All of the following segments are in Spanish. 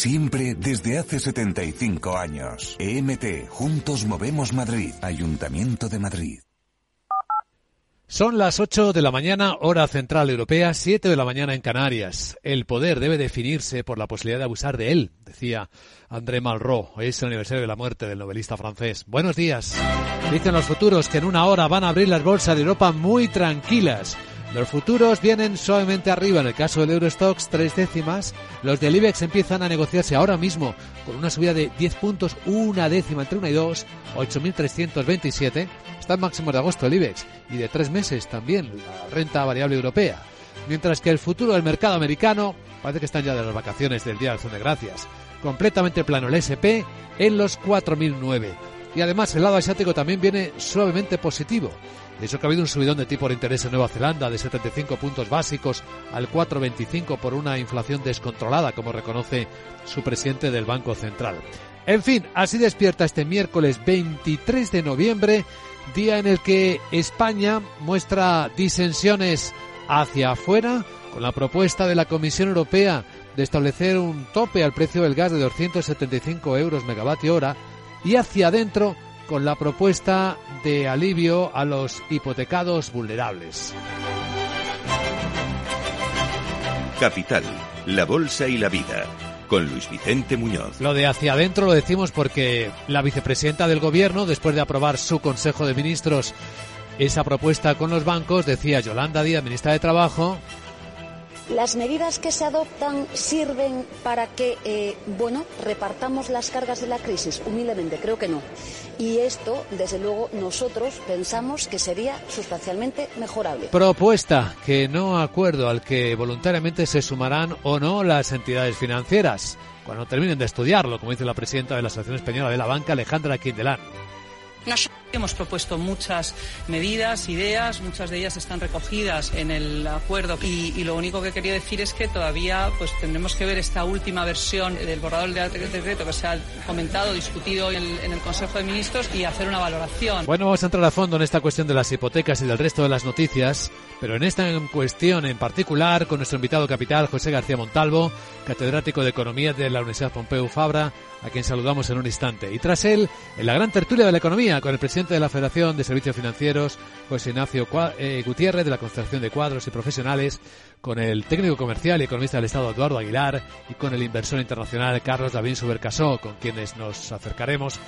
Siempre desde hace 75 años. EMT, Juntos Movemos Madrid, Ayuntamiento de Madrid. Son las 8 de la mañana, hora central europea, 7 de la mañana en Canarias. El poder debe definirse por la posibilidad de abusar de él, decía André Malraux. es el aniversario de la muerte del novelista francés. Buenos días. Dicen los futuros que en una hora van a abrir las bolsas de Europa muy tranquilas. Los futuros vienen suavemente arriba. En el caso del Eurostox, tres décimas. Los del IBEX empiezan a negociarse ahora mismo con una subida de 10 puntos, una décima entre una y dos, 8.327. Está en máximo de agosto el IBEX y de tres meses también la renta variable europea. Mientras que el futuro del mercado americano parece que están ya de las vacaciones del Día de Acción de Gracias. Completamente plano el SP en los 4.009. Y además el lado asiático también viene suavemente positivo. De que ha habido un subidón de tipo de interés en Nueva Zelanda de 75 puntos básicos al 4,25 por una inflación descontrolada, como reconoce su presidente del Banco Central. En fin, así despierta este miércoles 23 de noviembre, día en el que España muestra disensiones hacia afuera con la propuesta de la Comisión Europea de establecer un tope al precio del gas de 275 euros megavatio hora y hacia adentro con la propuesta de alivio a los hipotecados vulnerables. Capital, la Bolsa y la Vida, con Luis Vicente Muñoz. Lo de hacia adentro lo decimos porque la vicepresidenta del Gobierno, después de aprobar su Consejo de Ministros esa propuesta con los bancos, decía Yolanda Díaz, ministra de Trabajo, las medidas que se adoptan sirven para que, eh, bueno, repartamos las cargas de la crisis. Humildemente, creo que no. Y esto, desde luego, nosotros pensamos que sería sustancialmente mejorable. Propuesta que no acuerdo al que voluntariamente se sumarán o no las entidades financieras cuando terminen de estudiarlo, como dice la presidenta de la Asociación Española de la Banca, Alejandra Quindelán. Hemos propuesto muchas medidas, ideas, muchas de ellas están recogidas en el acuerdo y, lo único que quería decir es que todavía pues tendremos que ver esta última versión del borrador del decreto que se ha comentado, discutido en en el Consejo de Ministros y hacer una valoración. Bueno, vamos a entrar a fondo en esta cuestión de las hipotecas y del resto de las noticias, pero en esta cuestión en particular con nuestro invitado capital José García Montalvo, catedrático de Economía de la Universidad Pompeu Fabra, a quien saludamos en un instante. Y tras él, en la gran tertulia de la economía, con el presidente de la Federación de Servicios Financieros, José Ignacio eh, Gutiérrez, de la Concentración de Cuadros y Profesionales, con el técnico comercial y economista del Estado, Eduardo Aguilar, y con el inversor internacional, Carlos David Subercasó, con quienes nos acercaremos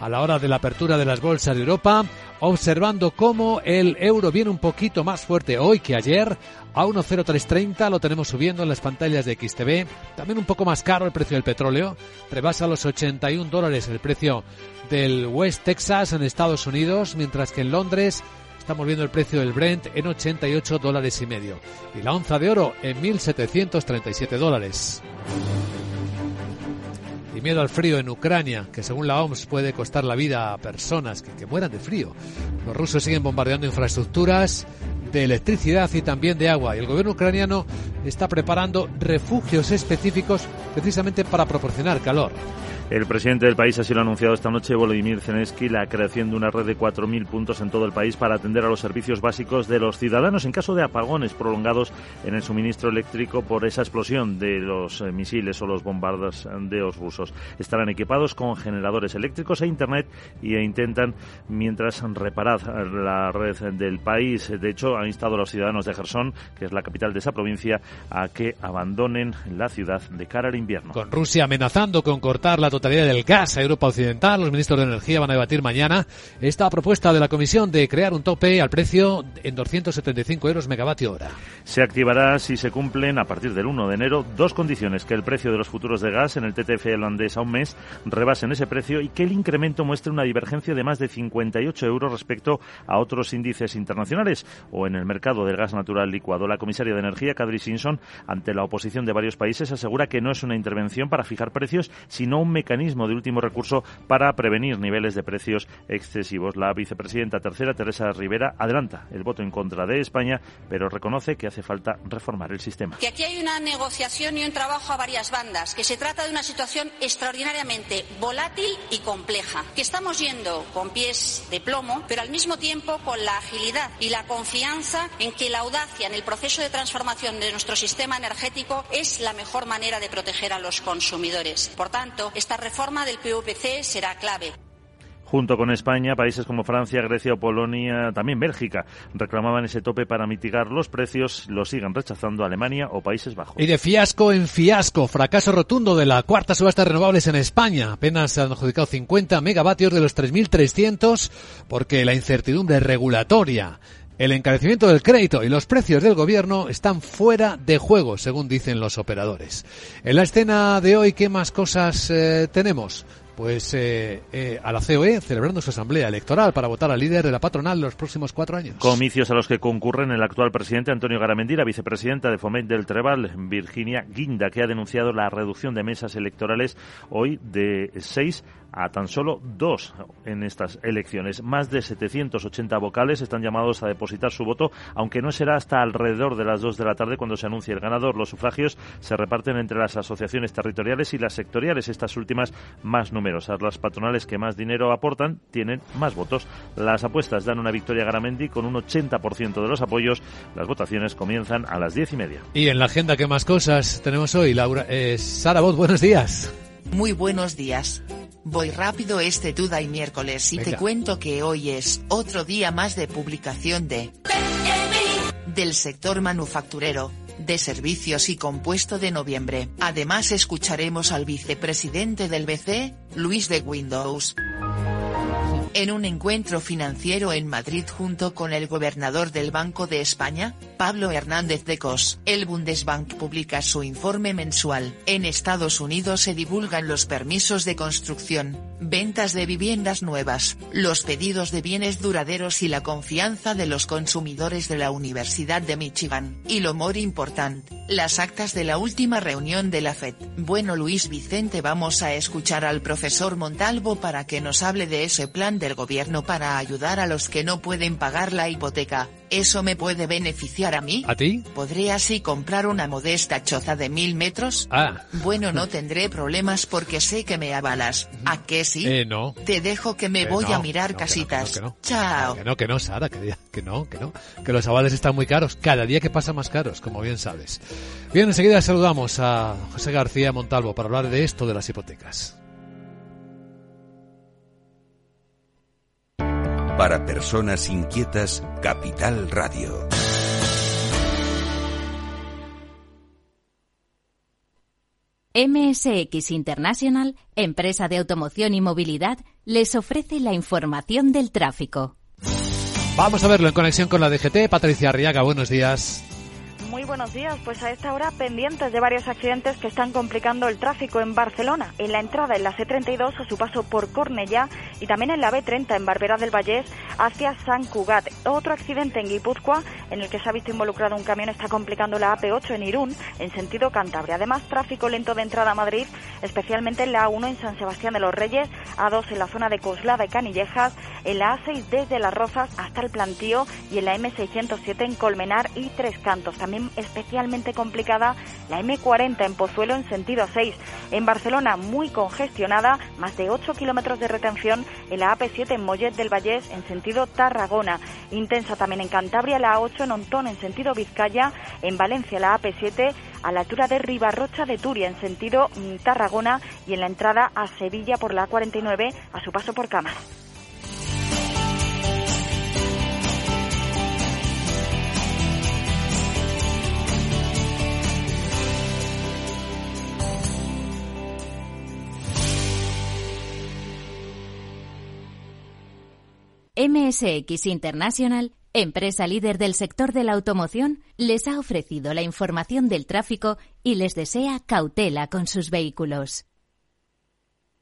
a la hora de la apertura de las bolsas de Europa, observando cómo el euro viene un poquito más fuerte hoy que ayer, a 1.0330, lo tenemos subiendo en las pantallas de XTV, también un poco más caro el precio del petróleo, rebasa los 81 dólares el precio del West Texas en Estados Unidos, mientras que en Londres estamos viendo el precio del Brent en 88 dólares y medio y la onza de oro en 1.737 dólares y miedo al frío en Ucrania, que según la OMS puede costar la vida a personas que, mueran de frío. Los rusos siguen bombardeando infraestructuras de electricidad y también de agua y el gobierno ucraniano está preparando refugios específicos precisamente para proporcionar calor. El presidente del país así lo ha anunciado esta noche, Volodymyr Zelensky, la creación de una red de 4.000 puntos en todo el país para atender a los servicios básicos de los ciudadanos en caso de apagones prolongados en el suministro eléctrico por esa explosión de los eh, misiles o los bombardeos rusos. Estarán equipados con generadores eléctricos e Internet y e intentan, mientras reparar la red del país. De hecho, ha instado a los ciudadanos de Gerson, que es la capital de esa provincia, a que abandonen la ciudad de cara al invierno. Con Rusia amenazando con cortar la totalidad del gas a Europa Occidental. Los ministros de Energía van a debatir mañana esta propuesta de la Comisión de crear un tope al precio en 275 euros megavatio hora. Se activará si se cumplen a partir del 1 de enero dos condiciones, que el precio de los futuros de gas en el TTF holandés a un mes rebasen ese precio y que el incremento muestre una divergencia de más de 58 euros respecto a otros índices internacionales o en el mercado del gas natural licuado. La comisaria de Energía, Kadri Simpson, ante la oposición de varios países, asegura que no es una intervención para fijar precios, sino un mecanismo mecanismo de último recurso para prevenir niveles de precios excesivos. La vicepresidenta tercera, Teresa Rivera, adelanta el voto en contra de España, pero reconoce que hace falta reformar el sistema. Que aquí hay una negociación y un trabajo a varias bandas, que se trata de una situación extraordinariamente volátil y compleja, que estamos yendo con pies de plomo, pero al mismo tiempo con la agilidad y la confianza en que la audacia en el proceso de transformación de nuestro sistema energético es la mejor manera de proteger a los consumidores. Por tanto, esta reforma del PVC será clave. Junto con España, países como Francia, Grecia o Polonia, también Bélgica, reclamaban ese tope para mitigar los precios. Lo siguen rechazando Alemania o Países Bajos. Y de fiasco en fiasco, fracaso rotundo de la cuarta subasta de renovables en España. Apenas se han adjudicado 50 megavatios de los 3.300 porque la incertidumbre regulatoria el encarecimiento del crédito y los precios del gobierno están fuera de juego, según dicen los operadores. En la escena de hoy, ¿qué más cosas eh, tenemos? Pues eh, eh, a la COE celebrando su asamblea electoral para votar al líder de la patronal los próximos cuatro años. Comicios a los que concurren el actual presidente Antonio Garamendi, la vicepresidenta de Foment del Trebal, Virginia Guinda, que ha denunciado la reducción de mesas electorales hoy de seis a tan solo dos en estas elecciones. Más de 780 vocales están llamados a depositar su voto, aunque no será hasta alrededor de las dos de la tarde cuando se anuncie el ganador. Los sufragios se reparten entre las asociaciones territoriales y las sectoriales, estas últimas más numerosas. Las patronales que más dinero aportan tienen más votos. Las apuestas dan una victoria a Garamendi con un 80% de los apoyos. Las votaciones comienzan a las diez y media. Y en la agenda, ¿qué más cosas tenemos hoy? Laura, eh, Sara Bot, buenos días. Muy buenos días. Voy rápido este Tuda y miércoles y te cuento que hoy es otro día más de publicación de del sector manufacturero, de servicios y compuesto de noviembre. Además escucharemos al vicepresidente del BC, Luis de Windows en un encuentro financiero en Madrid junto con el gobernador del Banco de España, Pablo Hernández de Cos. El Bundesbank publica su informe mensual. En Estados Unidos se divulgan los permisos de construcción, ventas de viviendas nuevas, los pedidos de bienes duraderos y la confianza de los consumidores de la Universidad de Michigan. Y lo more importante, las actas de la última reunión de la FED. Bueno Luis Vicente vamos a escuchar al profesor Montalvo para que nos hable de ese plan del gobierno para ayudar a los que no pueden pagar la hipoteca. ¿Eso me puede beneficiar a mí? ¿A ti? ¿Podré así comprar una modesta choza de mil metros? Ah. Bueno, no tendré problemas porque sé que me avalas. ¿A qué sí? Eh, no. Te dejo que me Eh, voy no, a mirar no, casitas. que no, que no. Chao. Que no, que no, Sara, que, que no, que no. Que los avales están muy caros. Cada día que pasa más caros, como bien sabes. Bien, enseguida saludamos a José García Montalvo para hablar de esto de las hipotecas. Para personas inquietas, Capital Radio. MSX International, empresa de automoción y movilidad, les ofrece la información del tráfico. Vamos a verlo en conexión con la DGT. Patricia Arriaga, buenos días. Muy buenos días, pues a esta hora pendientes de varios accidentes que están complicando el tráfico en Barcelona, en la entrada en la C32 a su paso por Cornellá y también en la B30 en Barberá del Vallés hacia San Cugat. Otro accidente en Guipúzcoa en el que se ha visto involucrado un camión está complicando la AP8 en Irún en sentido Cantabria. Además, tráfico lento de entrada a Madrid, especialmente en la A1 en San Sebastián de los Reyes, A2 en la zona de Coslada y Canillejas, en la A6 desde Las Rozas hasta el Plantío y en la M607 en Colmenar y Tres Cantos. También especialmente complicada la M40 en Pozuelo en sentido 6. En Barcelona muy congestionada, más de 8 kilómetros de retención en la AP7 en Mollet del Vallés en sentido Tarragona. Intensa también en Cantabria la A8 en Ontón en sentido Vizcaya, en Valencia la AP7 a la altura de Ribarrocha de Turia en sentido mm, Tarragona y en la entrada a Sevilla por la A49 a su paso por Camas. MSX International, empresa líder del sector de la automoción, les ha ofrecido la información del tráfico y les desea cautela con sus vehículos.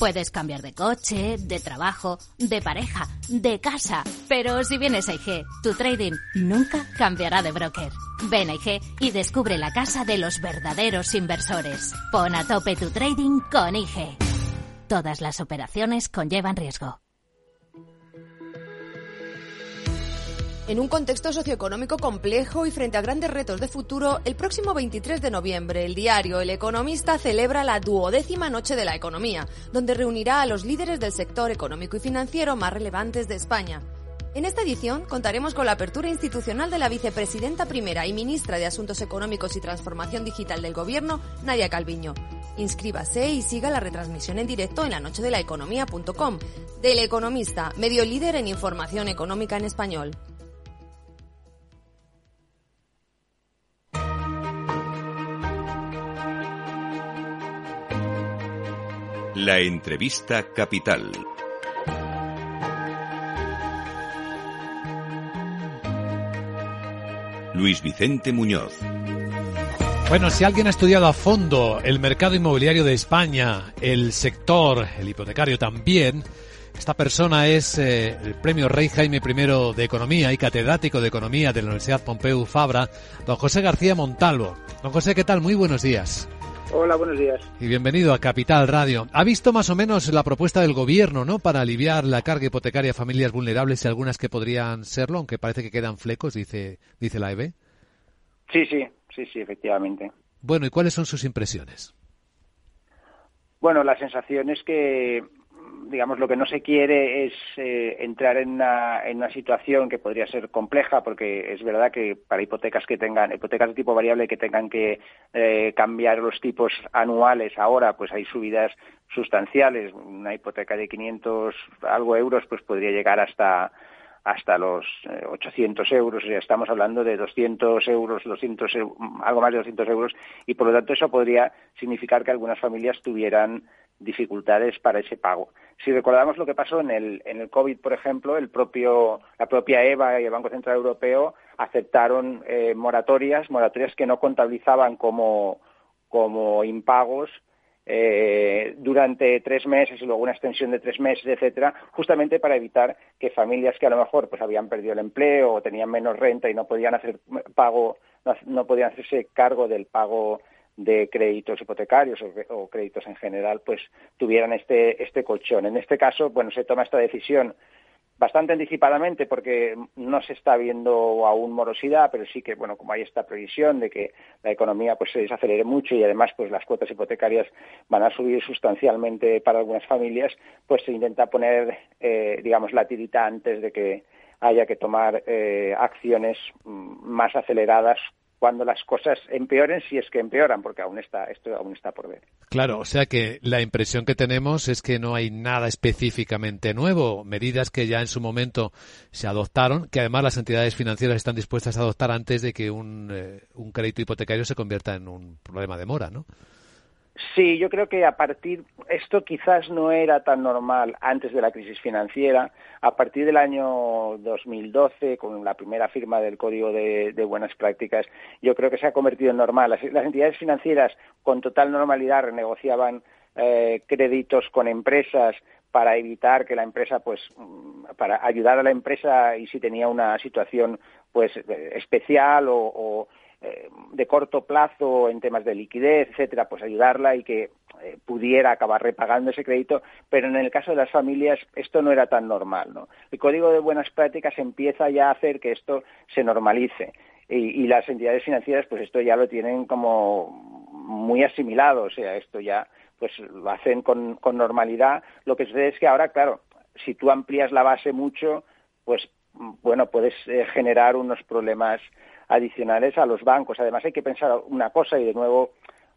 Puedes cambiar de coche, de trabajo, de pareja, de casa. Pero si vienes a IG, tu trading nunca cambiará de broker. Ven a IG y descubre la casa de los verdaderos inversores. Pon a tope tu trading con IG. Todas las operaciones conllevan riesgo. En un contexto socioeconómico complejo y frente a grandes retos de futuro, el próximo 23 de noviembre, el diario El Economista celebra la duodécima Noche de la Economía, donde reunirá a los líderes del sector económico y financiero más relevantes de España. En esta edición contaremos con la apertura institucional de la vicepresidenta primera y ministra de Asuntos Económicos y Transformación Digital del Gobierno, Nadia Calviño. Inscríbase y siga la retransmisión en directo en la noche de la economía.com. Del Economista, medio líder en información económica en español. La entrevista capital. Luis Vicente Muñoz. Bueno, si alguien ha estudiado a fondo el mercado inmobiliario de España, el sector, el hipotecario también, esta persona es eh, el premio Rey Jaime I de Economía y catedrático de Economía de la Universidad Pompeu Fabra, don José García Montalvo. Don José, ¿qué tal? Muy buenos días. Hola, buenos días. Y bienvenido a Capital Radio. ¿Ha visto más o menos la propuesta del gobierno, ¿no? Para aliviar la carga hipotecaria a familias vulnerables y algunas que podrían serlo, aunque parece que quedan flecos, dice, dice la EB. Sí, sí, sí, sí, efectivamente. Bueno, ¿y cuáles son sus impresiones? Bueno, la sensación es que digamos, lo que no se quiere es eh, entrar en una, en una situación que podría ser compleja, porque es verdad que para hipotecas que tengan, hipotecas de tipo variable que tengan que eh, cambiar los tipos anuales ahora, pues hay subidas sustanciales. Una hipoteca de 500 algo euros, pues podría llegar hasta hasta los 800 eh, euros, estamos hablando de 200 euros, 200, algo más de 200 euros, y por lo tanto eso podría significar que algunas familias tuvieran dificultades para ese pago. Si recordamos lo que pasó en el, en el COVID, por ejemplo, el propio, la propia EVA y el Banco Central Europeo aceptaron eh, moratorias, moratorias que no contabilizaban como, como impagos eh, durante tres meses y luego una extensión de tres meses, etcétera, justamente para evitar que familias que a lo mejor pues habían perdido el empleo o tenían menos renta y no podían hacer pago, no podían hacerse cargo del pago de créditos hipotecarios o, créditos en general, pues tuvieran este, este colchón. En este caso, bueno, se toma esta decisión bastante anticipadamente porque no se está viendo aún morosidad, pero sí que, bueno, como hay esta previsión de que la economía pues se desacelere mucho y además pues las cuotas hipotecarias van a subir sustancialmente para algunas familias, pues se intenta poner, eh, digamos, la tirita antes de que haya que tomar eh, acciones mm, más aceleradas cuando las cosas empeoren, si es que empeoran, porque aún está, esto aún está por ver. Claro, o sea que la impresión que tenemos es que no hay nada específicamente nuevo, medidas que ya en su momento se adoptaron, que además las entidades financieras están dispuestas a adoptar antes de que un, eh, un crédito hipotecario se convierta en un problema de mora, ¿no? Sí, yo creo que a partir, esto quizás no era tan normal antes de la crisis financiera. A partir del año 2012, con la primera firma del Código de, Buenas Prácticas, yo creo que se ha convertido en normal. Las, entidades financieras con total normalidad renegociaban eh, créditos con empresas para evitar que la empresa, pues, mm, para ayudar a la empresa y si tenía una situación, pues, eh, especial o eh, de corto plazo en temas de liquidez, etcétera, pues ayudarla y que eh, pudiera acabar repagando ese crédito, pero en el caso de las familias esto no era tan normal, ¿no? El código de buenas prácticas empieza ya a hacer que esto se normalice. y, las entidades financieras pues esto ya lo tienen como muy asimilado, o sea, esto ya pues lo hacen con, normalidad. Lo que sucede es que ahora, claro, si tú amplías la base mucho, pues bueno, puedes eh, generar unos problemas adicionales a los bancos. Además, hay que pensar una cosa y de nuevo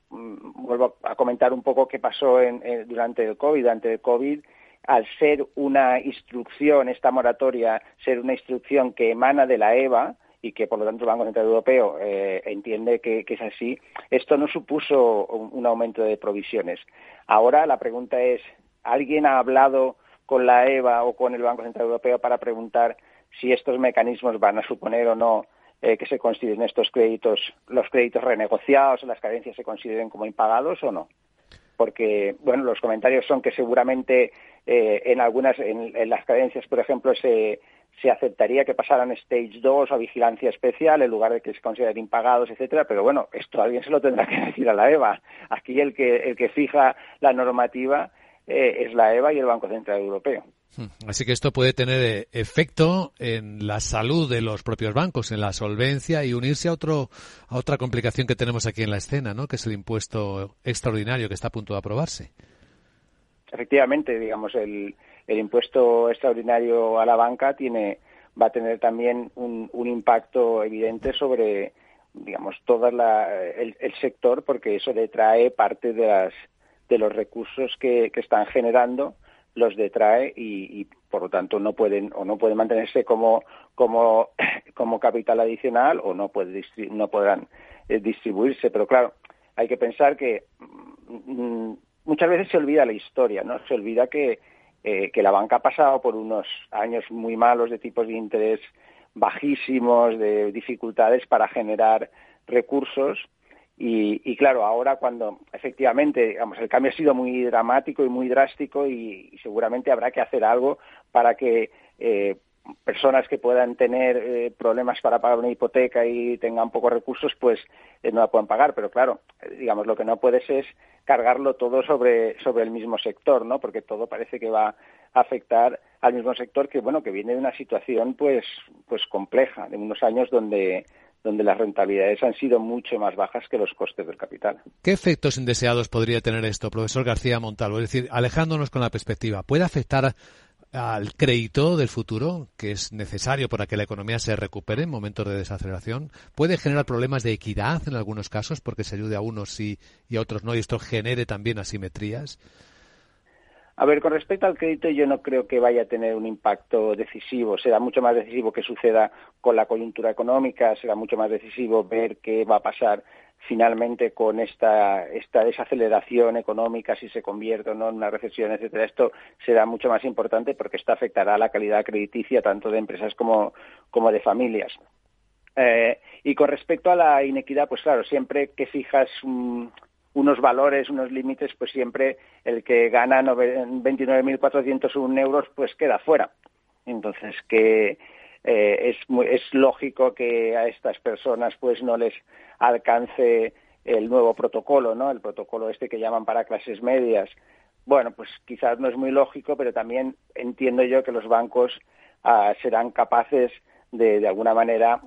mm, vuelvo a comentar un poco qué pasó en, durante el COVID. Durante el COVID, al ser una instrucción, esta moratoria, ser una instrucción que emana de la EVA, y que por lo tanto el Banco Central Europeo eh, entiende que, es así, esto no supuso un, aumento de provisiones. Ahora la pregunta es, ¿alguien ha hablado con la EVA o con el Banco Central Europeo para preguntar si estos mecanismos van a suponer o no eh, que se consideren estos créditos, los créditos renegociados o las carencias se consideren como impagados o no? Porque, bueno, los comentarios son que seguramente eh, en algunas, en, las cadencias, por ejemplo, se, se aceptaría que pasaran stage 2 a vigilancia especial en lugar de que se consideren impagados, etcétera, pero bueno, esto alguien se lo tendrá que decir a la EVA. Aquí el que, el que fija la normativa eh, es la EVA y el Banco Central Europeo. Hmm. Así que esto puede tener eh, efecto en la salud de los propios bancos, en la solvencia y unirse a otro a otra complicación que tenemos aquí en la escena, ¿no? Que es el impuesto extraordinario que está a punto de aprobarse. Efectivamente, digamos el el impuesto extraordinario a la banca tiene va a tener también un, impacto evidente sobre digamos todo el, sector porque eso detrae parte de las de los recursos que, están generando los detrae y, por lo tanto no pueden o no pueden mantenerse como como como capital adicional o no puede no podrán eh, distribuirse pero claro hay que pensar que mm, muchas veces se olvida la historia no se olvida que eh, que la banca ha pasado por unos años muy malos de tipos de interés bajísimos, de dificultades para generar recursos. Y, claro, ahora cuando efectivamente digamos, el cambio ha sido muy dramático y muy drástico y, seguramente habrá que hacer algo para que eh, personas que puedan tener eh, problemas para pagar una hipoteca y tengan pocos recursos, pues eh, no la puedan pagar. Pero claro, eh, digamos, lo que no puedes es cargarlo todo sobre, sobre el mismo sector, ¿no? Porque todo parece que va a afectar al mismo sector que, bueno, que viene de una situación, pues, pues compleja, de unos años donde donde las rentabilidades han sido mucho más bajas que los costes del capital. ¿Qué efectos indeseados podría tener esto, profesor García Montalvo? Es decir, alejándonos con la perspectiva, ¿puede afectar al crédito del futuro, que es necesario para que la economía se recupere en momentos de desaceleración, puede generar problemas de equidad en algunos casos, porque se ayude a unos y, y a otros no, y esto genere también asimetrías. A ver, con respecto al crédito, yo no creo que vaya a tener un impacto decisivo. Será mucho más decisivo que suceda con la coyuntura económica, será mucho más decisivo ver qué va a pasar finalmente con esta, esta desaceleración económica, si se convierte o no en una recesión, etcétera, esto será mucho más importante porque esto afectará a la calidad crediticia tanto de empresas como, como de familias. Eh, y con respecto a la inequidad, pues claro, siempre que fijas unos valores, unos límites, pues siempre el que gana 29.401 euros, pues queda fuera. Entonces, que eh, es, es lógico que a estas personas pues no les alcance el nuevo protocolo, ¿no? El protocolo este que llaman para clases medias. Bueno, pues quizás no es muy lógico, pero también entiendo yo que los bancos ah, serán capaces de, de alguna manera,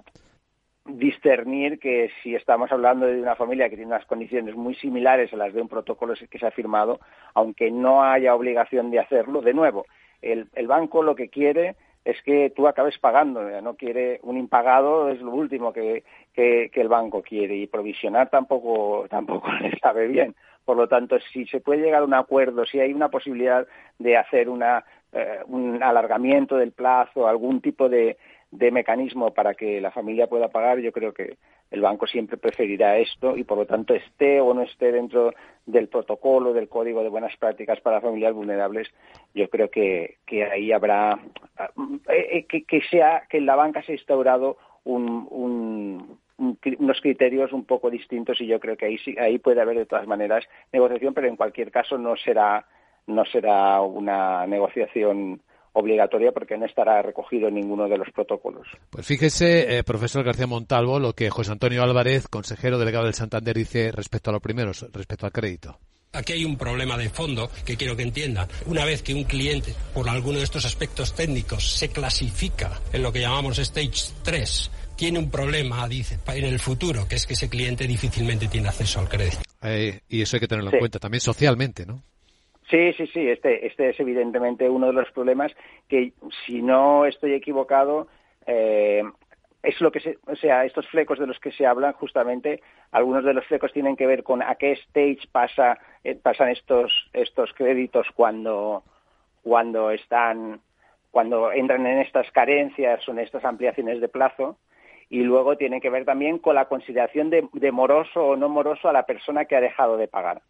discernir que si estamos hablando de una familia que tiene unas condiciones muy similares a las de un protocolo que se ha firmado, aunque no haya obligación de hacerlo, de nuevo, el, el banco lo que quiere es que tú acabes pagando. No quiere un impagado, es lo último que, que, el banco quiere y provisionar tampoco, tampoco le sabe bien. Por lo tanto, si se puede llegar a un acuerdo, si hay una posibilidad de hacer una, eh, un alargamiento del plazo, algún tipo de, de mecanismo para que la familia pueda pagar, yo creo que el banco siempre preferirá esto y por lo tanto esté o no esté dentro del protocolo, del código de buenas prácticas para familias vulnerables, yo creo que, que ahí habrá eh, eh, que, sea que en la banca se ha instaurado un, un, unos criterios un poco distintos y yo creo que ahí ahí puede haber de todas maneras negociación, pero en cualquier caso no será no será una negociación obligatoria porque no estará recogido en ninguno de los protocolos. Pues fíjese, eh, profesor García Montalvo, lo que José Antonio Álvarez, consejero delegado del Santander, dice respecto a lo primero, respecto al crédito. Aquí hay un problema de fondo que quiero que entiendan. Una vez que un cliente, por alguno de estos aspectos técnicos, se clasifica en lo que llamamos Stage 3, tiene un problema dice, en el futuro, que es que ese cliente difícilmente tiene acceso al crédito. Eh, y eso hay que tenerlo en cuenta también socialmente, ¿no? Sí, sí, sí. Este, este es evidentemente uno de los problemas que, si no estoy equivocado, eh, es lo que se, o sea, estos flecos de los que se hablan justamente, algunos de los flecos tienen que ver con a qué stage pasa, eh, pasan estos, estos créditos cuando, cuando están, cuando entran en estas carencias o en estas ampliaciones de plazo y luego tiene que ver también con la consideración de, moroso o no moroso a la persona que ha dejado de pagar.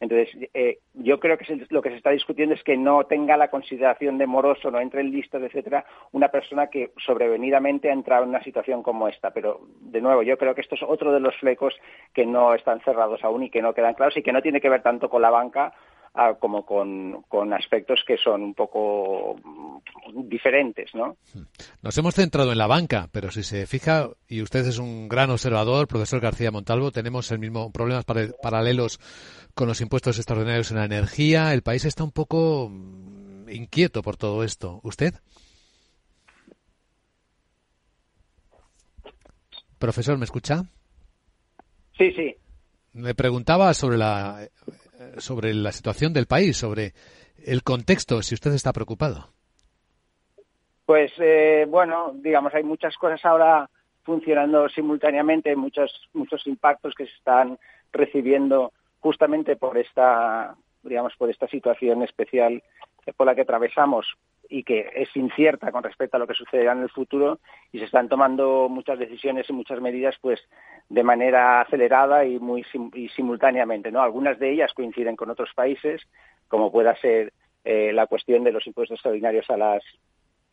Entonces, eh, yo creo que lo que se está discutiendo es que no tenga la consideración de moroso, no entre en listas, etcétera, una persona que sobrevenidamente ha entrado en una situación como esta. Pero, de nuevo, yo creo que esto es otro de los flecos que no están cerrados aún y que no quedan claros y que no tiene que ver tanto con la banca como con, aspectos que son un poco diferentes, ¿no? Nos hemos centrado en la banca, pero si se fija, y usted es un gran observador, profesor García Montalvo, tenemos el mismo problemas paralelos con los impuestos extraordinarios en la energía. El país está un poco mm, inquieto por todo esto. ¿Usted? Profesor, ¿me escucha? Sí, sí. Me preguntaba sobre la sobre la situación del país, sobre el contexto, si usted está preocupado. Pues eh, bueno, digamos, hay muchas cosas ahora funcionando simultáneamente, muchos muchos impactos que se están recibiendo justamente por esta, digamos, por esta situación especial por la que atravesamos y que es incierta con respecto a lo que sucederá en el futuro y se están tomando muchas decisiones y muchas medidas pues de manera acelerada y muy y simultáneamente no algunas de ellas coinciden con otros países como pueda ser eh, la cuestión de los impuestos extraordinarios a las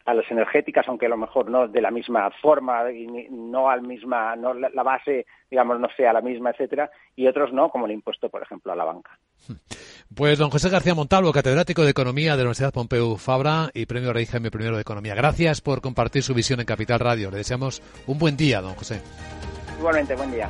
a las energéticas, aunque a lo mejor no de la misma forma y no al misma, no la base, digamos, no sea la misma, etcétera, y otros no, como el impuesto, por ejemplo, a la banca. Pues don José García Montalvo, catedrático de Economía de la Universidad Pompeu Fabra y premio Rey Jaime I de Economía. Gracias por compartir su visión en Capital Radio. Le deseamos un buen día, don José. Igualmente, buen día.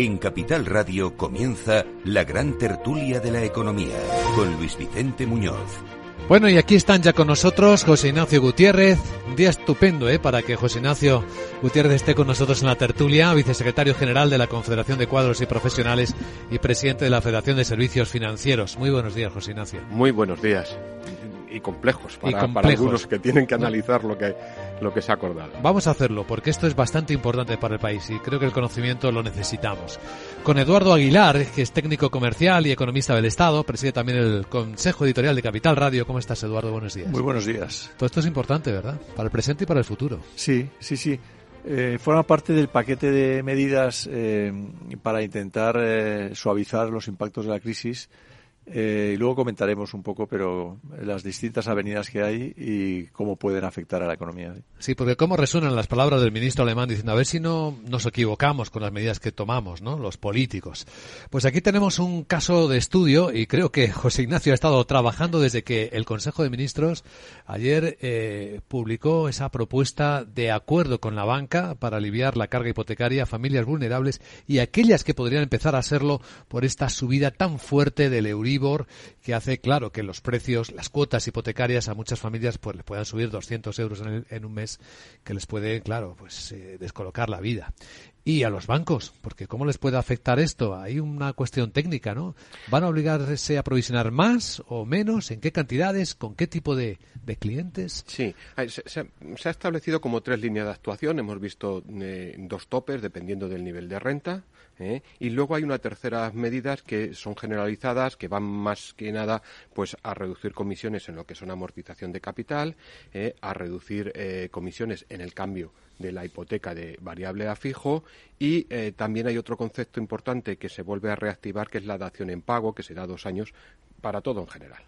En Capital Radio comienza la gran tertulia de la economía con Luis Vicente Muñoz. Bueno, y aquí están ya con nosotros José Ignacio Gutiérrez. Un día estupendo, ¿eh? Para que José Ignacio Gutiérrez esté con nosotros en la tertulia, vicesecretario general de la Confederación de Cuadros y Profesionales y presidente de la Federación de Servicios Financieros. Muy buenos días, José Ignacio. Muy buenos días. Y, y complejos para, para, algunos que tienen que analizar lo que, lo que se ha acordado. Vamos a hacerlo, porque esto es bastante importante para el país y creo que el conocimiento lo necesitamos. Con Eduardo Aguilar, que es técnico comercial y economista del Estado, preside también el Consejo Editorial de Capital Radio. ¿Cómo estás, Eduardo? Buenos días. Muy buenos días. Todo esto es importante, ¿verdad? Para el presente y para el futuro. Sí, sí, sí. Eh, forma parte del paquete de medidas eh, para intentar eh, suavizar los impactos de la crisis eh, y luego comentaremos un poco, pero las distintas avenidas que hay y cómo pueden afectar a la economía. Sí, porque cómo resuenan las palabras del ministro alemán diciendo a ver si no nos equivocamos con las medidas que tomamos, ¿no? Los políticos. Pues aquí tenemos un caso de estudio y creo que José Ignacio ha estado trabajando desde que el Consejo de Ministros ayer eh, publicó esa propuesta de acuerdo con la banca para aliviar la carga hipotecaria a familias vulnerables y aquellas que podrían empezar a serlo por esta subida tan fuerte del Euribor que hace, claro, que los precios, las cuotas hipotecarias a muchas familias pues les puedan subir 200 euros en, un mes, que les puede, claro, pues eh, descolocar la vida. Y a los bancos, porque ¿cómo les puede afectar esto? Hay una cuestión técnica, ¿no? ¿Van a obligarse a provisionar más o menos? ¿En qué cantidades? ¿Con qué tipo de, clientes? Sí, se, ha establecido como tres líneas de actuación. Hemos visto eh, dos topes dependiendo del nivel de renta. ¿eh? Y luego hay una tercera medidas que son generalizadas, que van más que nada pues a reducir comisiones en lo que son amortización de capital, ¿eh? a reducir comisiones en el cambio de la hipoteca de variable a fijo y también hay otro concepto importante que se vuelve a reactivar que es la dación en pago que se da dos años para todo en general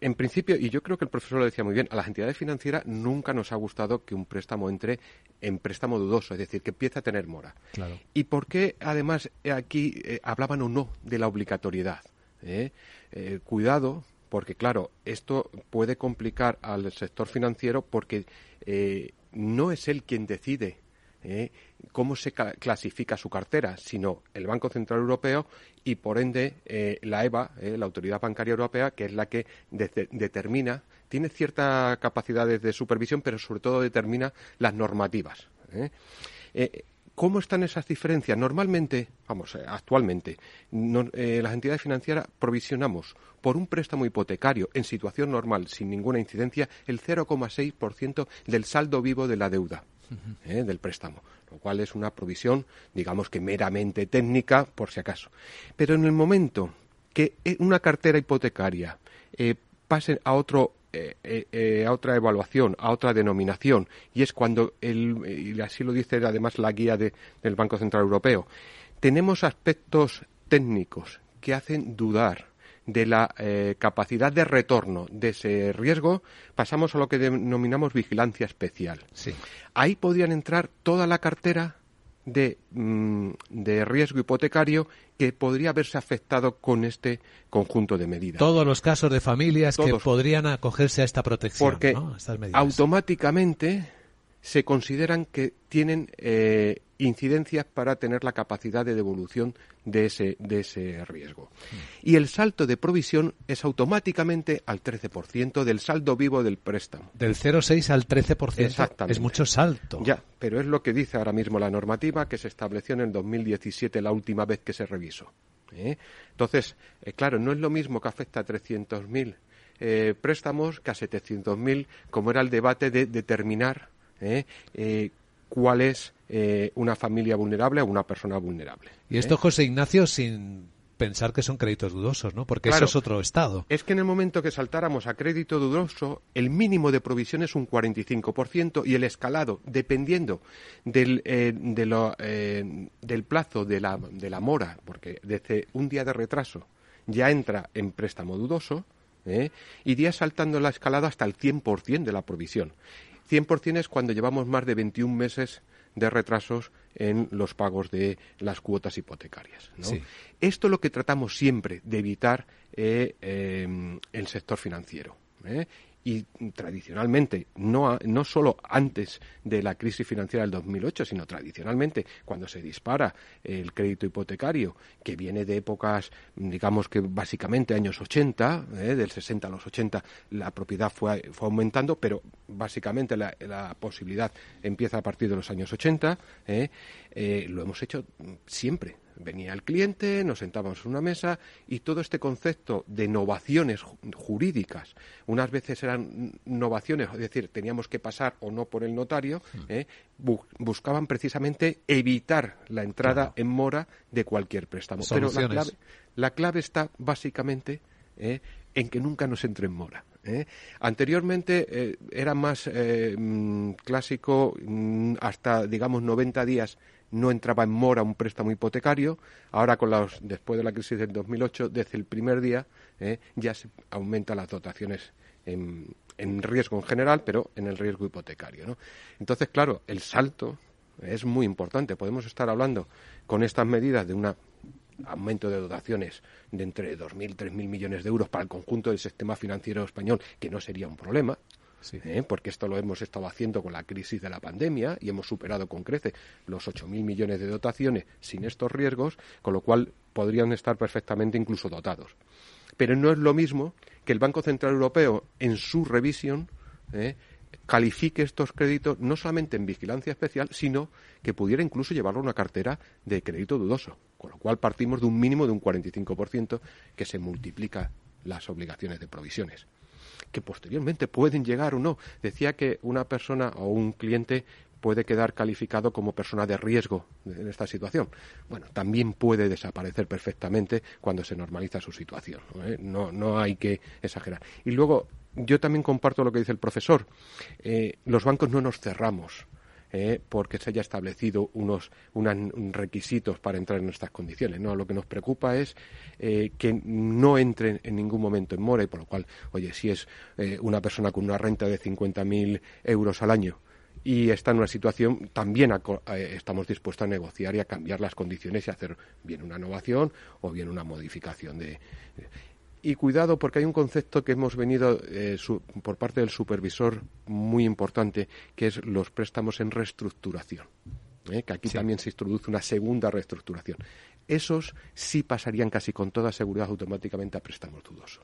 en principio, y yo creo que el profesor lo decía muy bien, a las entidades financieras nunca nos ha gustado que un préstamo entre en préstamo dudoso, es decir, que empiece a tener mora. ¿Y por qué, además, aquí eh, hablaban o no de la obligatoriedad? ¿Eh? Eh, cuidado, porque claro, esto puede complicar al sector financiero porque no es él quien decide ¿eh? cómo se clasifica su cartera, sino el Banco Central Europeo y, por ende, eh, la EBA, ¿eh? la Autoridad Bancaria Europea, que es la que determina, tiene cierta capacidad de, supervisión, pero sobre todo determina las normativas. ¿Cómo están esas diferencias? Normalmente, vamos, actualmente, las entidades financieras provisionamos por un préstamo hipotecario en situación normal, sin ninguna incidencia, el 0,6% del saldo vivo de la deuda. ¿eh? del préstamo, lo cual es una provisión, digamos que meramente técnica, por si acaso. Pero en el momento que eh, una cartera hipotecaria eh, pase a otro a otra evaluación, a otra denominación, y es cuando, y así lo dice además la guía del Banco Central Europeo, tenemos aspectos técnicos que hacen dudar de la eh, capacidad de retorno de ese riesgo, pasamos a lo que denominamos vigilancia especial. Ahí podrían entrar toda la cartera de, mm, de, riesgo hipotecario que podría haberse afectado con este conjunto de medidas. Todos los casos de familias que podrían acogerse a esta protección. Porque automáticamente se consideran que tienen eh, incidencias para tener la capacidad de devolución de ese, de ese riesgo. Mm. Y el salto de provisión es automáticamente al 13% del saldo vivo del préstamo. Del 0,6 al 13%. Exactamente. Es mucho salto. Ya, pero es lo que dice ahora mismo la normativa que se estableció en el 2017, la última vez que se revisó. ¿eh? Entonces, eh, claro, no es lo mismo que afecta a 300.000 préstamos que a 700.000, como era el debate de determinar ¿eh? Eh, cuál es eh, una familia vulnerable o una persona vulnerable. Y esto, José Ignacio, sin pensar que son créditos dudosos, ¿no? Porque eso es otro estado. Es que en el momento que saltáramos a crédito dudoso, el mínimo de provisión es un 45% y el escalado, dependiendo del, del plazo de la, de la mora, porque desde un día de retraso ya entra en préstamo dudoso, iría saltando la escalada hasta el 100% de la provisión. 100% es cuando llevamos más de 21 meses de retrasos en los pagos de las cuotas hipotecarias. Esto es lo que tratamos siempre de evitar eh, eh, el sector financiero. ¿eh? Y tradicionalmente, no, no solo antes de la crisis financiera del 2008, sino tradicionalmente cuando se dispara el crédito hipotecario, que viene de épocas, digamos que básicamente años 80, ¿eh? del 60 a los 80, la propiedad fue, fue aumentando, pero básicamente la, la, posibilidad empieza a partir de los años 80, ¿eh? Eh, lo hemos hecho siempre venía el cliente, nos sentábamos en una mesa y todo este concepto de innovaciones jurídicas, unas veces eran innovaciones, es decir, teníamos que pasar o no por el notario, hmm. ¿eh? buscaban precisamente evitar la entrada en mora de cualquier préstamo. Pero la clave, la clave está básicamente ¿eh? en que nunca nos entre en mora. ¿eh? Anteriormente era más mm, clásico mm, hasta, digamos, 90 días no entraba en mora un préstamo hipotecario. Ahora, con después de la crisis del 2008, desde el primer día eh, ya se aumentan las dotaciones en, riesgo en general, pero en el riesgo hipotecario. Entonces, claro, el salto es muy importante. Podemos estar hablando con estas medidas de un aumento de dotaciones de entre 2.000 y 3.000 millones de euros para el conjunto del sistema financiero español, que no sería un problema. ¿Eh? porque esto lo hemos estado haciendo con la crisis de la pandemia y hemos superado con crece los 8.000 millones de dotaciones sin estos riesgos, con lo cual podrían estar perfectamente incluso dotados. Pero no es lo mismo que el Banco Central Europeo, en su revisión, ¿eh? califique estos créditos no solamente en vigilancia especial, sino que pudiera incluso llevarlo a una cartera de crédito dudoso, con lo cual partimos de un mínimo de un 45% que se multiplica las obligaciones de provisiones que posteriormente pueden llegar o no. Decía que una persona o un cliente puede quedar calificado como persona de riesgo en esta situación. Bueno, también puede desaparecer perfectamente cuando se normaliza su situación. No, no, hay que exagerar. Y luego, yo también comparto lo que dice el profesor. Eh, los bancos no nos cerramos. Eh, porque se haya establecido unos, requisitos para entrar en estas condiciones. No, lo que nos preocupa es eh, que no entren en ningún momento en mora y por lo cual, oye, si es eh, una persona con una renta de 50.000 euros al año y está en una situación, también estamos dispuestos a negociar y a cambiar las condiciones y hacer bien una innovación o bien una modificación de y cuidado porque hay un concepto que hemos venido eh, por parte del supervisor muy importante, que es los préstamos en reestructuración. ¿eh? que aquí también se introduce una segunda reestructuración. Esos sí pasarían casi con toda seguridad automáticamente a préstamos dudosos.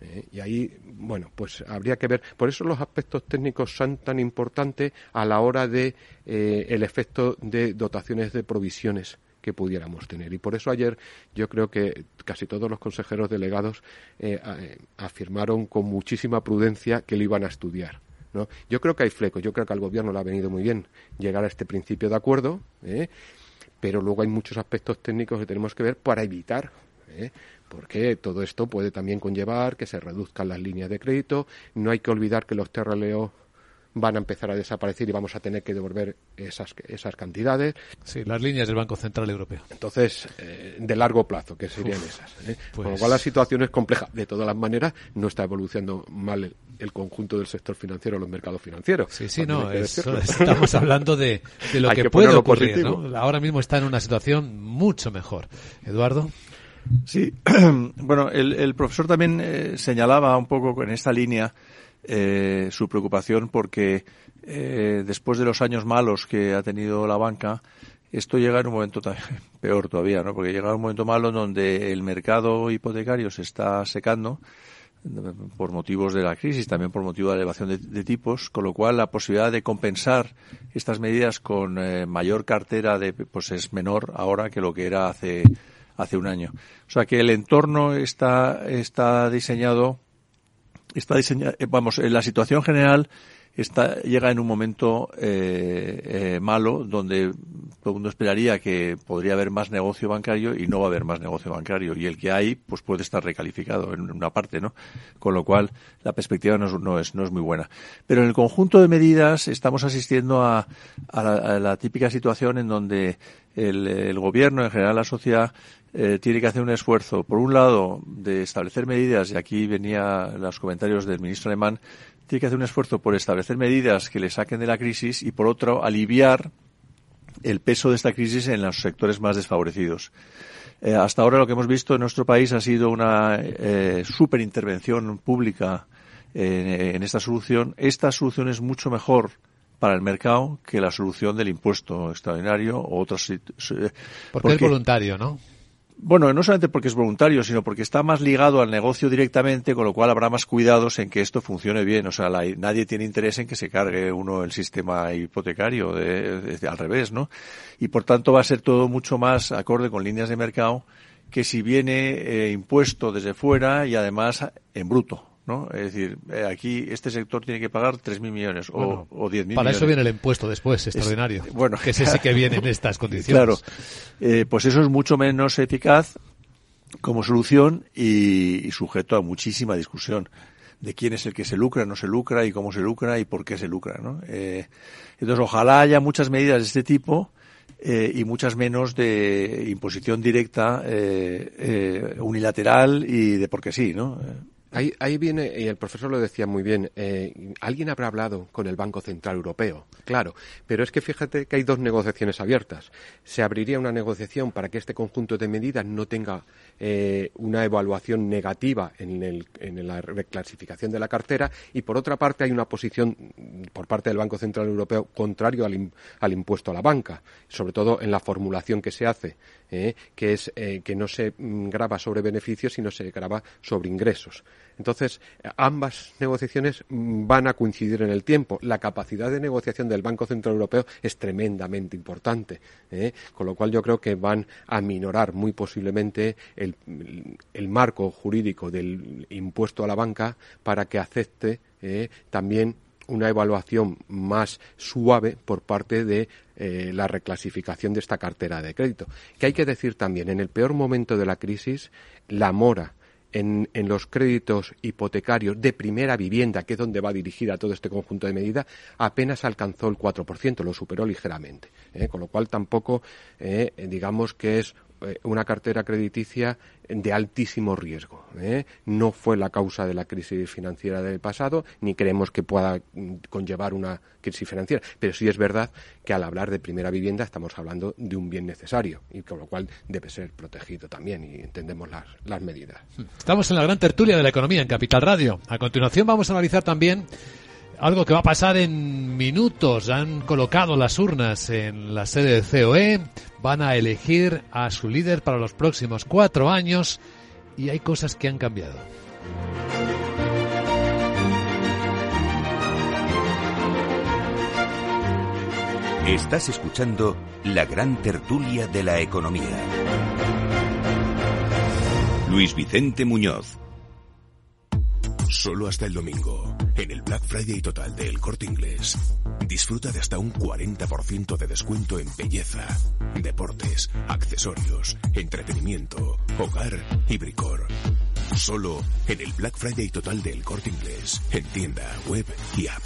¿eh? Y ahí, bueno, pues habría que ver. Por eso los aspectos técnicos son tan importantes a la hora de el efecto de dotaciones de provisiones que pudiéramos tener. Y por eso ayer yo creo que casi todos los consejeros delegados eh, eh, afirmaron con muchísima prudencia que lo iban a estudiar. ¿no? Yo creo que hay flecos, yo creo que al gobierno le ha venido muy bien llegar a este principio de acuerdo, ¿eh? pero luego hay muchos aspectos técnicos que tenemos que ver para evitar porque todo esto puede también conllevar que se reduzcan las líneas de crédito. No hay que olvidar que los TRLO van a empezar a desaparecer y vamos a tener que devolver esas, esas cantidades. Sí, las líneas del Banco Central Europeo. Entonces, eh, de largo plazo, que serían esas. ¿eh? Con lo pues cual la situación es compleja. De todas las maneras, no está evolucionando mal el, conjunto del sector financiero, los mercados financieros. Sí, sí, no, estamos hablando de, lo que, puede ocurrir. ¿no? Ahora mismo está en una situación mucho mejor. Eduardo. Sí, bueno, el, profesor también eh, señalaba un poco en esta línea eh, su preocupación porque eh, después de los años malos que ha tenido la banca, esto llega en un momento peor todavía, ¿no? Porque llega un momento malo donde el mercado hipotecario se está secando por motivos de la crisis, también por motivo de la elevación de, tipos, con lo cual la posibilidad de compensar estas medidas con eh, mayor cartera de, pues es menor ahora que lo que era hace hace un año. O sea que el entorno está está diseñado está diseñada, eh, vamos, la situación general está, llega en un momento eh, eh, malo donde todo el mundo esperaría que podría haber más negocio bancario y no va a haber más negocio bancario y el que hay pues puede estar recalificado en una parte, ¿no? Con lo cual la perspectiva no es, no es, no es muy buena. Pero en el conjunto de medidas estamos asistiendo a, a, la, típica situación en donde el, el gobierno, en general la sociedad, eh, tiene que hacer un esfuerzo, por un lado, de establecer medidas, y aquí venía los comentarios del ministro alemán, tiene que hacer un esfuerzo por establecer medidas que le saquen de la crisis y, por otro, aliviar el peso de esta crisis en los sectores más desfavorecidos. Eh, hasta ahora lo que hemos visto en nuestro país ha sido una eh, superintervención pública en esta solución. Esta solución es mucho mejor para el mercado que la solución del impuesto extraordinario o otras. Porque, es voluntario, ¿no? Bueno, no solamente porque es voluntario, sino porque está más ligado al negocio directamente, con lo cual habrá más cuidados en que esto funcione bien. O sea, nadie tiene interés en que se cargue uno el sistema hipotecario, de, al revés, ¿no? Y por tanto va a ser todo mucho más acorde con líneas de mercado que si viene eh, impuesto desde fuera y además en bruto. ¿No? Es decir, eh, aquí este sector tiene que pagar 3.000 millones o, o 10.000 millones. Para eso viene el impuesto después, extraordinario. bueno, que ese sí que viene en estas condiciones. Claro, eh, pues eso es mucho menos eficaz como solución y, sujeto a muchísima discusión de quién es el que se lucra, no se lucra y cómo se lucra y por qué se lucra, ¿no? entonces, ojalá haya muchas medidas de este tipo eh, y muchas menos de imposición directa, eh, eh, unilateral y de porque sí, ¿no? Ahí, ahí, viene, y el profesor lo decía muy bien, eh, alguien habrá hablado con el Banco Central Europeo, claro, pero es que fíjate que hay dos negociaciones abiertas. Se abriría una negociación para que este conjunto de medidas no tenga eh, una evaluación negativa en, el, la reclasificación de la cartera y, por otra parte, hay una posición por parte del Banco Central Europeo contrario al impuesto a la banca, sobre todo en la formulación que se hace, eh, que es eh, que no se mm, graba sobre beneficios, sino se graba sobre ingresos. Entonces, ambas negociaciones van a coincidir en el tiempo. La capacidad de negociación del Banco Central Europeo es tremendamente importante, ¿eh? con lo cual yo creo que van a minorar muy posiblemente el, marco jurídico del impuesto a la banca para que acepte ¿eh? también una evaluación más suave por parte de eh, la reclasificación de esta cartera de crédito. Que hay que decir también, en el peor momento de la crisis, la mora en, los créditos hipotecarios de primera vivienda, que es donde va dirigida todo este conjunto de medidas, apenas alcanzó el 4%, lo superó ligeramente. ¿eh? Con lo cual tampoco, eh, digamos que es una cartera crediticia de altísimo riesgo. ¿eh? No fue la causa de la crisis financiera del pasado, ni creemos que pueda mm, conllevar una crisis financiera. Pero sí es verdad que al hablar de primera vivienda estamos hablando de un bien necesario y con lo cual debe ser protegido también y entendemos las, las medidas. Estamos en la gran tertulia de la economía en Capital Radio. A continuación vamos a analizar también algo que va a pasar en minutos. Han colocado las urnas en la sede de COE, van a elegir a su líder para los próximos cuatro años y hay cosas que han cambiado. Estás escuchando la gran tertulia de la economía. Luis Vicente Muñoz. Solo hasta el domingo, en el Black Friday total de El Corte Inglés. Disfruta de hasta un 40% de descuento en belleza, deportes, accesorios, entretenimiento, hogar y bricor. Solo en el Black Friday total del Corte Inglés, en tienda, web y app.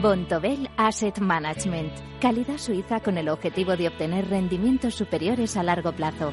Bontobel Asset Management. Calidad suiza con el objetivo de obtener rendimientos superiores a largo plazo.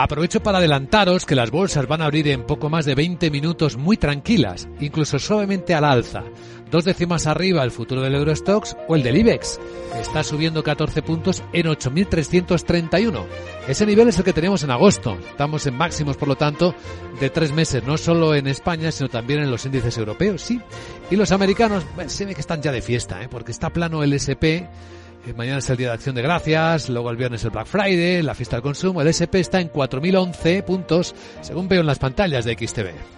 Aprovecho para adelantaros que las bolsas van a abrir en poco más de 20 minutos muy tranquilas, incluso suavemente al alza. Dos décimas arriba el futuro del Eurostox o el del IBEX, está subiendo 14 puntos en 8.331. Ese nivel es el que tenemos en agosto. Estamos en máximos, por lo tanto, de tres meses, no solo en España, sino también en los índices europeos, sí. Y los americanos, se ve que están ya de fiesta, ¿eh? porque está plano el SP mañana es el Día de Acción de Gracias, luego el viernes el Black Friday, la fiesta del consumo. El SP está en 4.011 puntos, según veo en las pantallas de XTV.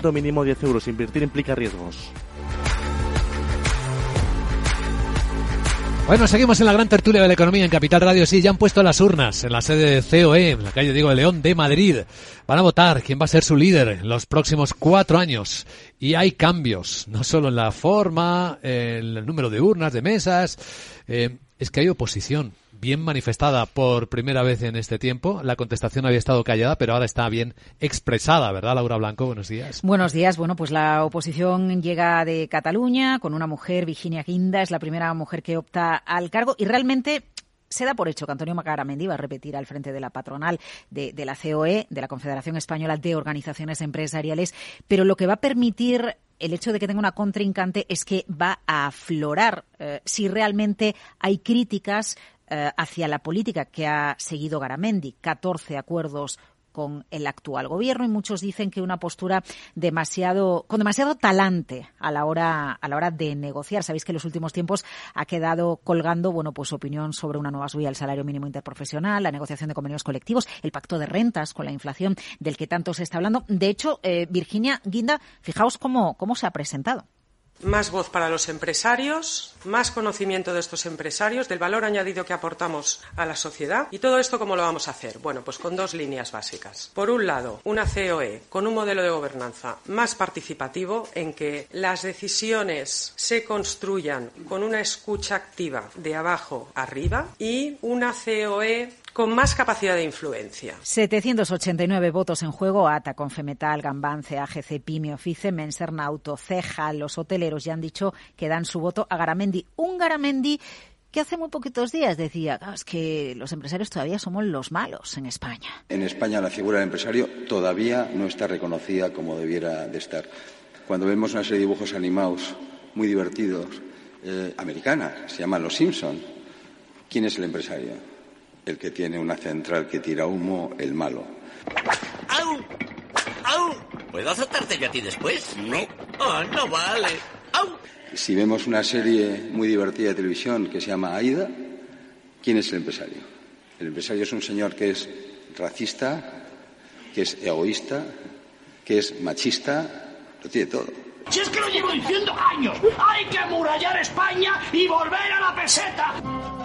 mínimo 10 euros. Invertir implica riesgos. Bueno, seguimos en la gran tertulia de la economía en Capital Radio. Sí, ya han puesto las urnas en la sede de COE, en la calle Diego de León de Madrid. Van a votar quién va a ser su líder en los próximos cuatro años. Y hay cambios, no solo en la forma, en el número de urnas, de mesas. Eh, es que hay oposición bien manifestada por primera vez en este tiempo. La contestación había estado callada, pero ahora está bien expresada, ¿verdad, Laura Blanco? Buenos días. Buenos días. Bueno, pues la oposición llega de Cataluña con una mujer, Virginia Guinda, es la primera mujer que opta al cargo y realmente se da por hecho que Antonio Macaramendi va a repetir al frente de la patronal de, la COE, de la Confederación Española de Organizaciones Empresariales, pero lo que va a permitir el hecho de que tenga una contrincante es que va a aflorar eh, si realmente hay críticas eh, hacia la política que ha seguido Garamendi. 14 acuerdos con el actual gobierno y muchos dicen que una postura demasiado con demasiado talante a la hora a la hora de negociar sabéis que en los últimos tiempos ha quedado colgando bueno pues opinión sobre una nueva subida al salario mínimo interprofesional la negociación de convenios colectivos el pacto de rentas con la inflación del que tanto se está hablando de hecho eh, Virginia Guinda fijaos cómo cómo se ha presentado más voz para los empresarios, más conocimiento de estos empresarios, del valor añadido que aportamos a la sociedad. ¿Y todo esto cómo lo vamos a hacer? Bueno, pues con dos líneas básicas. Por un lado, una COE con un modelo de gobernanza más participativo en que las decisiones se construyan con una escucha activa de abajo arriba y una COE con más capacidad de influencia. 789 votos en juego, ATA, Confemetal, Gambance, AGC, Pime, Ofice, Mensernauto, Ceja, los hoteleros ya han dicho que dan su voto a Garamendi. Un Garamendi que hace muy poquitos días decía es que los empresarios todavía somos los malos en España. En España la figura del empresario todavía no está reconocida como debiera de estar. Cuando vemos una serie de dibujos animados muy divertidos, eh, americanas, se llaman Los Simpson, ¿quién es el empresario? El que tiene una central que tira humo, el malo. ¡Au! ¡Au! ¿Puedo azotarte yo a ti después? No. Oh, no vale. ¡Au! Si vemos una serie muy divertida de televisión que se llama Aida, ¿quién es el empresario? El empresario es un señor que es racista, que es egoísta, que es machista, lo tiene todo. Si es que lo llevo diciendo años, hay que amurallar España y volver a la peseta.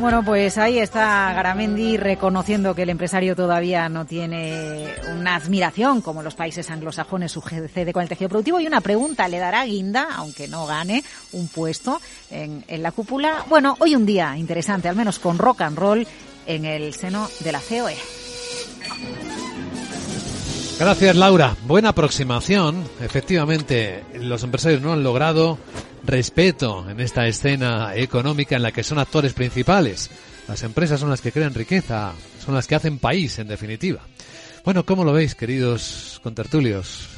Bueno, pues ahí está Garamendi reconociendo que el empresario todavía no tiene una admiración como los países anglosajones sucede con el tejido productivo. Y una pregunta, ¿le dará guinda, aunque no gane, un puesto en, en la cúpula? Bueno, hoy un día interesante, al menos con rock and roll en el seno de la COE. Gracias, Laura. Buena aproximación. Efectivamente, los empresarios no han logrado respeto en esta escena económica en la que son actores principales. Las empresas son las que crean riqueza, son las que hacen país, en definitiva. Bueno, ¿cómo lo veis, queridos contertulios?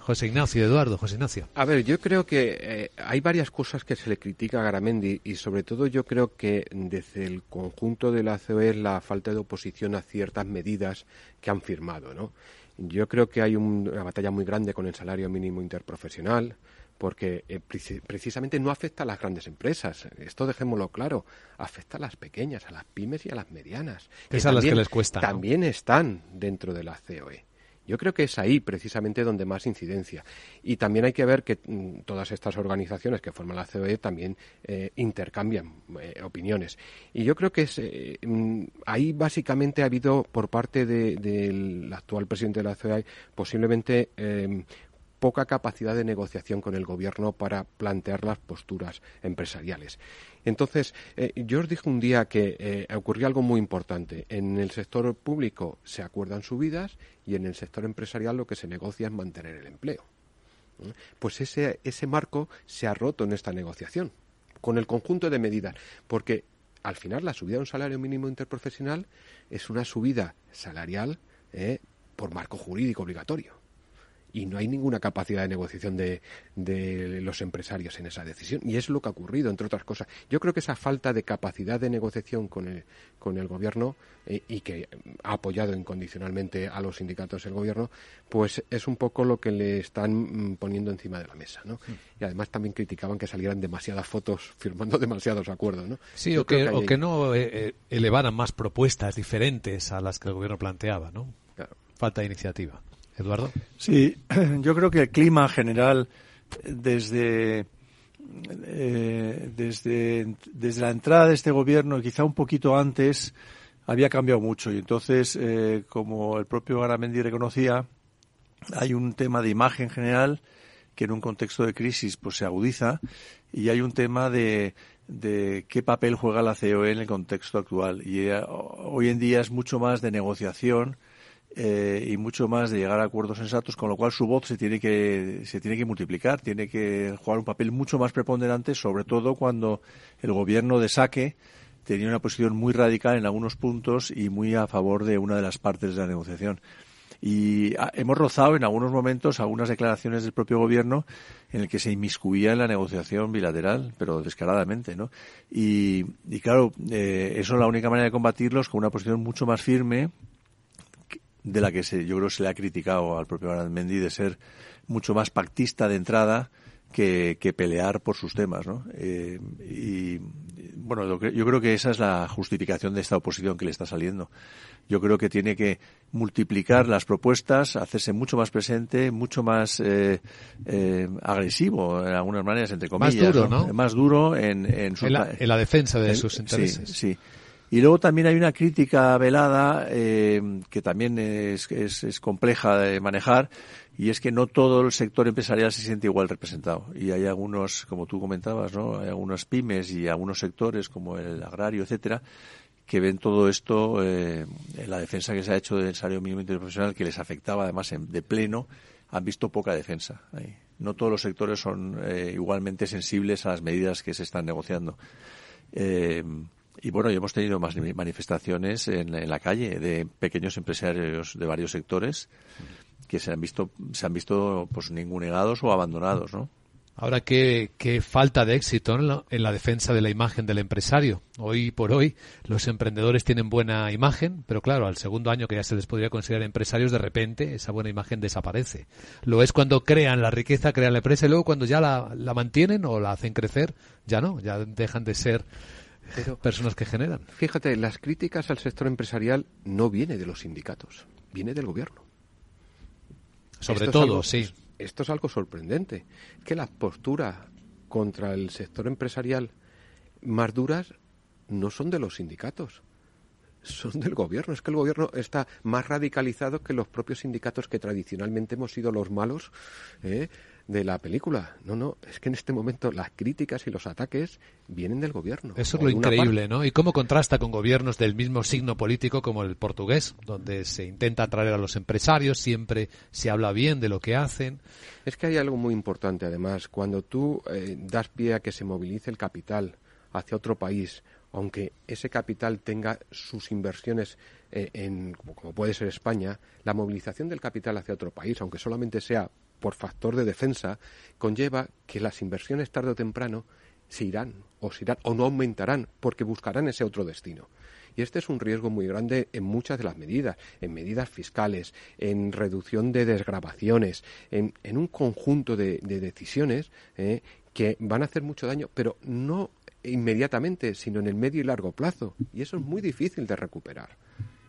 José Ignacio, Eduardo, José Ignacio. A ver, yo creo que eh, hay varias cosas que se le critica a Garamendi y sobre todo yo creo que desde el conjunto de la COE es la falta de oposición a ciertas medidas que han firmado, ¿no? Yo creo que hay una batalla muy grande con el salario mínimo interprofesional, porque eh, precisamente no afecta a las grandes empresas. Esto dejémoslo claro, afecta a las pequeñas, a las pymes y a las medianas. Que Esas las que les cuesta. También están dentro de la COE. Yo creo que es ahí precisamente donde más incidencia. Y también hay que ver que mm, todas estas organizaciones que forman la COE también eh, intercambian eh, opiniones. Y yo creo que es, mm, ahí básicamente ha habido por parte del actual presidente de la COE posiblemente poca capacidad de negociación con el gobierno para plantear las posturas empresariales. Entonces, eh, yo os dije un día que eh, ocurrió algo muy importante. En el sector público se acuerdan subidas y en el sector empresarial lo que se negocia es mantener el empleo. ¿Eh? Pues ese, ese marco se ha roto en esta negociación, con el conjunto de medidas, porque al final la subida de un salario mínimo interprofesional es una subida salarial por marco jurídico obligatorio y no hay ninguna capacidad de negociación de, de, los empresarios en esa decisión. Y es lo que ha ocurrido, entre otras cosas. Yo creo que esa falta de capacidad de negociación con el, con el gobierno eh, y que ha apoyado incondicionalmente a los sindicatos el gobierno, pues es un poco lo que le están mm, poniendo encima de la mesa. ¿no? Y además también criticaban que salieran demasiadas fotos firmando demasiados acuerdos. ¿no? Sí, o que, o que, no eh, eh, elevaran más propuestas diferentes a las que el gobierno planteaba. ¿no? Falta de iniciativa. Eduardo. Sí, yo creo que el clima general desde eh, desde, desde la entrada de este gobierno, quizá un poquito antes, había cambiado mucho. Y entonces, eh, como el propio Garamendi reconocía, hay un tema de imagen general que en un contexto de crisis pues se agudiza y hay un tema de, de qué papel juega la COE en el contexto actual. Y eh, hoy en día es mucho más de negociación eh, y mucho más de llegar a acuerdos sensatos, con lo cual su voz se tiene que se tiene que multiplicar, tiene que jugar un papel mucho más preponderante, sobre todo cuando el gobierno de saque tenía una posición muy radical en algunos puntos y muy a favor de una de las partes de la negociación. Y ah, hemos rozado en algunos momentos algunas declaraciones del propio gobierno en el que se inmiscuía en la negociación bilateral, pero descaradamente, ¿no? Y, claro, eh, eso es la única manera de combatirlos con una posición mucho más firme, de la que se, yo creo se le ha criticado al propio Mendy de ser mucho más pactista de entrada que, que pelear por sus temas, ¿no? Eh, y bueno, yo creo que esa es la justificación de esta oposición que le está saliendo. Yo creo que tiene que multiplicar las propuestas, hacerse mucho más presente, mucho más eh, eh, agresivo, en algunas maneras, entre comillas. Más duro, ¿no? Más duro en, en, en, la, defensa de sus intereses. Sí, sí. Y luego también hay una crítica velada eh, que también es, es, compleja de manejar y es que no todo el sector empresarial se siente igual representado. Y hay algunos, como tú comentabas, ¿no? Hay algunas pymes y algunos sectores como el agrario, etcétera, que ven todo esto eh, en la defensa que se ha hecho del salario mínimo interprofesional que les afectaba además de pleno, han visto poca defensa. Ahí. No todos los sectores son eh, igualmente sensibles a las medidas que se están negociando. Eh, y bueno, hemos tenido más manifestaciones en, la calle de pequeños empresarios de varios sectores que se han visto, se han visto pues ningunegados o abandonados, ¿no? Ahora, ¿qué, qué falta de éxito en la, en la, defensa de la imagen del empresario. Hoy por hoy los emprendedores tienen buena imagen, pero claro, al segundo año que ya se les podría considerar empresarios, de repente esa buena imagen desaparece. Lo es cuando crean la riqueza, crean la empresa y luego cuando ya la, la mantienen o la hacen crecer, ya no, ya dejan de ser pero, personas que generan. Fíjate, las críticas al sector empresarial no viene de los sindicatos, viene del gobierno. Sobre todo, sí. Esto es algo sorprendente, que las posturas contra el sector empresarial más duras no son de los sindicatos, son del gobierno. Es que el gobierno está más radicalizado que los propios sindicatos que tradicionalmente hemos sido los malos. ¿eh? De la película. No, no, es que en este momento las críticas y los ataques vienen del gobierno. Eso es lo increíble, ¿no? Y cómo contrasta con gobiernos del mismo signo político como el portugués, donde se intenta atraer a los empresarios, siempre se habla bien de lo que hacen. Es que hay algo muy importante, además, cuando tú eh, das pie a que se movilice el capital hacia otro país, aunque ese capital tenga sus inversiones eh, en, como puede ser España, la movilización del capital hacia otro país, aunque solamente sea por factor de defensa, conlleva que las inversiones tarde o temprano se irán o se irán o no aumentarán porque buscarán ese otro destino. Y este es un riesgo muy grande en muchas de las medidas, en medidas fiscales, en reducción de desgrabaciones, en, un conjunto de, decisiones eh, que van a hacer mucho daño, pero no inmediatamente, sino en el medio y largo plazo. Y eso es muy difícil de recuperar.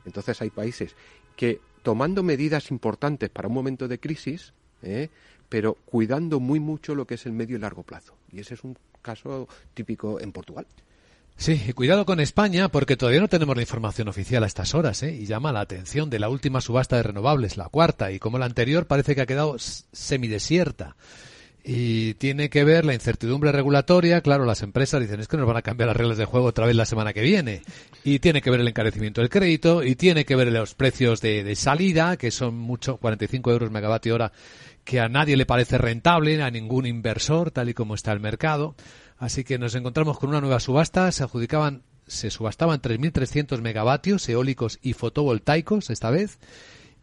Entonces hay países que, tomando medidas importantes para un momento de crisis, ¿eh? pero cuidando muy mucho lo que es el medio y largo plazo. Y ese es un caso típico en Portugal. Sí, cuidado con España porque todavía no tenemos la información oficial a estas horas, ¿eh? y llama la atención de la última subasta de renovables, la cuarta, y como la anterior parece que ha quedado semidesierta. Y tiene que ver la incertidumbre regulatoria, claro, las empresas dicen es que nos van a cambiar las reglas de juego otra vez la semana que viene. Y tiene que ver el encarecimiento del crédito, y tiene que ver los precios de, salida, que son mucho, 45 euros megavatio hora que a nadie le parece rentable, a ningún inversor, tal y como está el mercado. Así que nos encontramos con una nueva subasta. Se adjudicaban, se subastaban 3.300 megavatios eólicos y fotovoltaicos esta vez.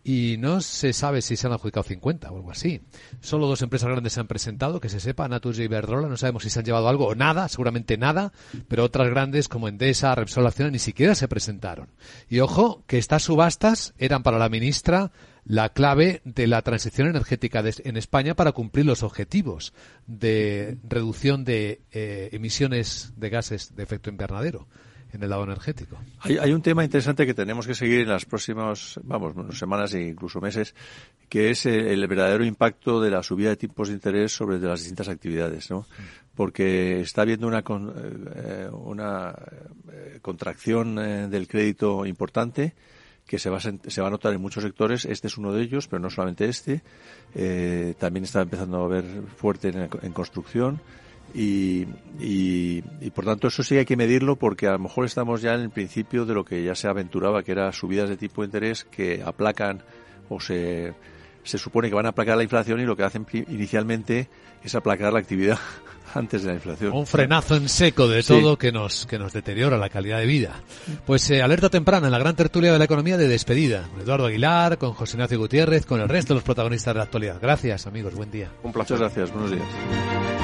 Y no se sabe si se han adjudicado 50 o algo así. Solo dos empresas grandes se han presentado, que se sepa, Naturgy y Iberdrola, no sabemos si se han llevado algo o nada, seguramente nada, pero otras grandes como Endesa, Repsol Acciona ni siquiera se presentaron. Y ojo, que estas subastas eran para la ministra la clave de la transición energética en España para cumplir los objetivos de reducción de eh, emisiones de gases de efecto invernadero en el lado energético. Hay, un tema interesante que tenemos que seguir en las próximas, vamos, semanas e incluso meses, que es el, verdadero impacto de la subida de tipos de interés sobre las distintas actividades, ¿no? Porque está habiendo una, eh, una eh, contracción eh, del crédito importante que se va, a, se va a notar en muchos sectores. Este es uno de ellos, pero no solamente este. también está empezando a ver fuerte en construcción y, y, por tanto eso sí hay que medirlo porque a lo mejor estamos ya en el principio de lo que ya se aventuraba, que era subidas de tipo de interés que aplacan o se, se supone que van a aplacar la inflación y lo que hacen inicialmente es aplacar la actividad antes de la inflación. Un frenazo en seco de todo que nos que nos deteriora la calidad de vida. Pues eh, alerta temprana en la gran tertulia de la economía de despedida. Con Eduardo Aguilar, con José Ignacio Gutiérrez, con el resto de los protagonistas de la actualidad. Gracias, amigos. Buen día. Un placer. Muchas gracias. Buenos días.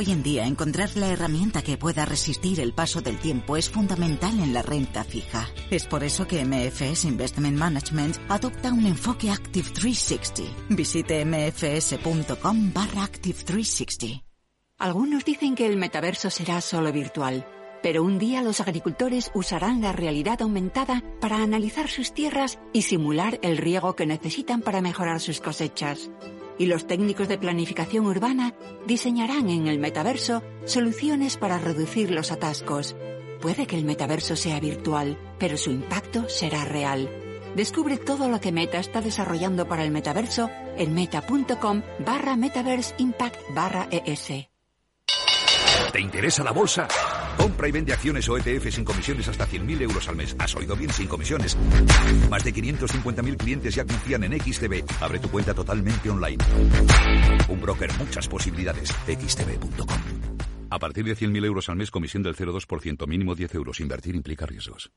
Hoy en día encontrar la herramienta que pueda resistir el paso del tiempo es fundamental en la renta fija. Es por eso que MFS Investment Management adopta un enfoque Active 360. Visite mfs.com barra Active 360. Algunos dicen que el metaverso será solo virtual, pero un día los agricultores usarán la realidad aumentada para analizar sus tierras y simular el riego que necesitan para mejorar sus cosechas y los técnicos de planificación urbana diseñarán en el metaverso soluciones para reducir los atascos. Puede que el metaverso sea virtual, pero su impacto será real. Descubre todo lo que Meta está desarrollando para el metaverso en meta.com barra metaverse impact barra ES. ¿Te interesa la bolsa? Compra y vende acciones o ETF sin comisiones hasta 100.000 euros al mes. ¿Has oído bien? Sin comisiones. Más de 550.000 clientes ya confían en XTB. Abre tu cuenta totalmente online. Un broker, muchas posibilidades. XTB.com. A partir de 100.000 euros al mes, comisión del 0,2%, mínimo 10 euros. Invertir implica riesgos.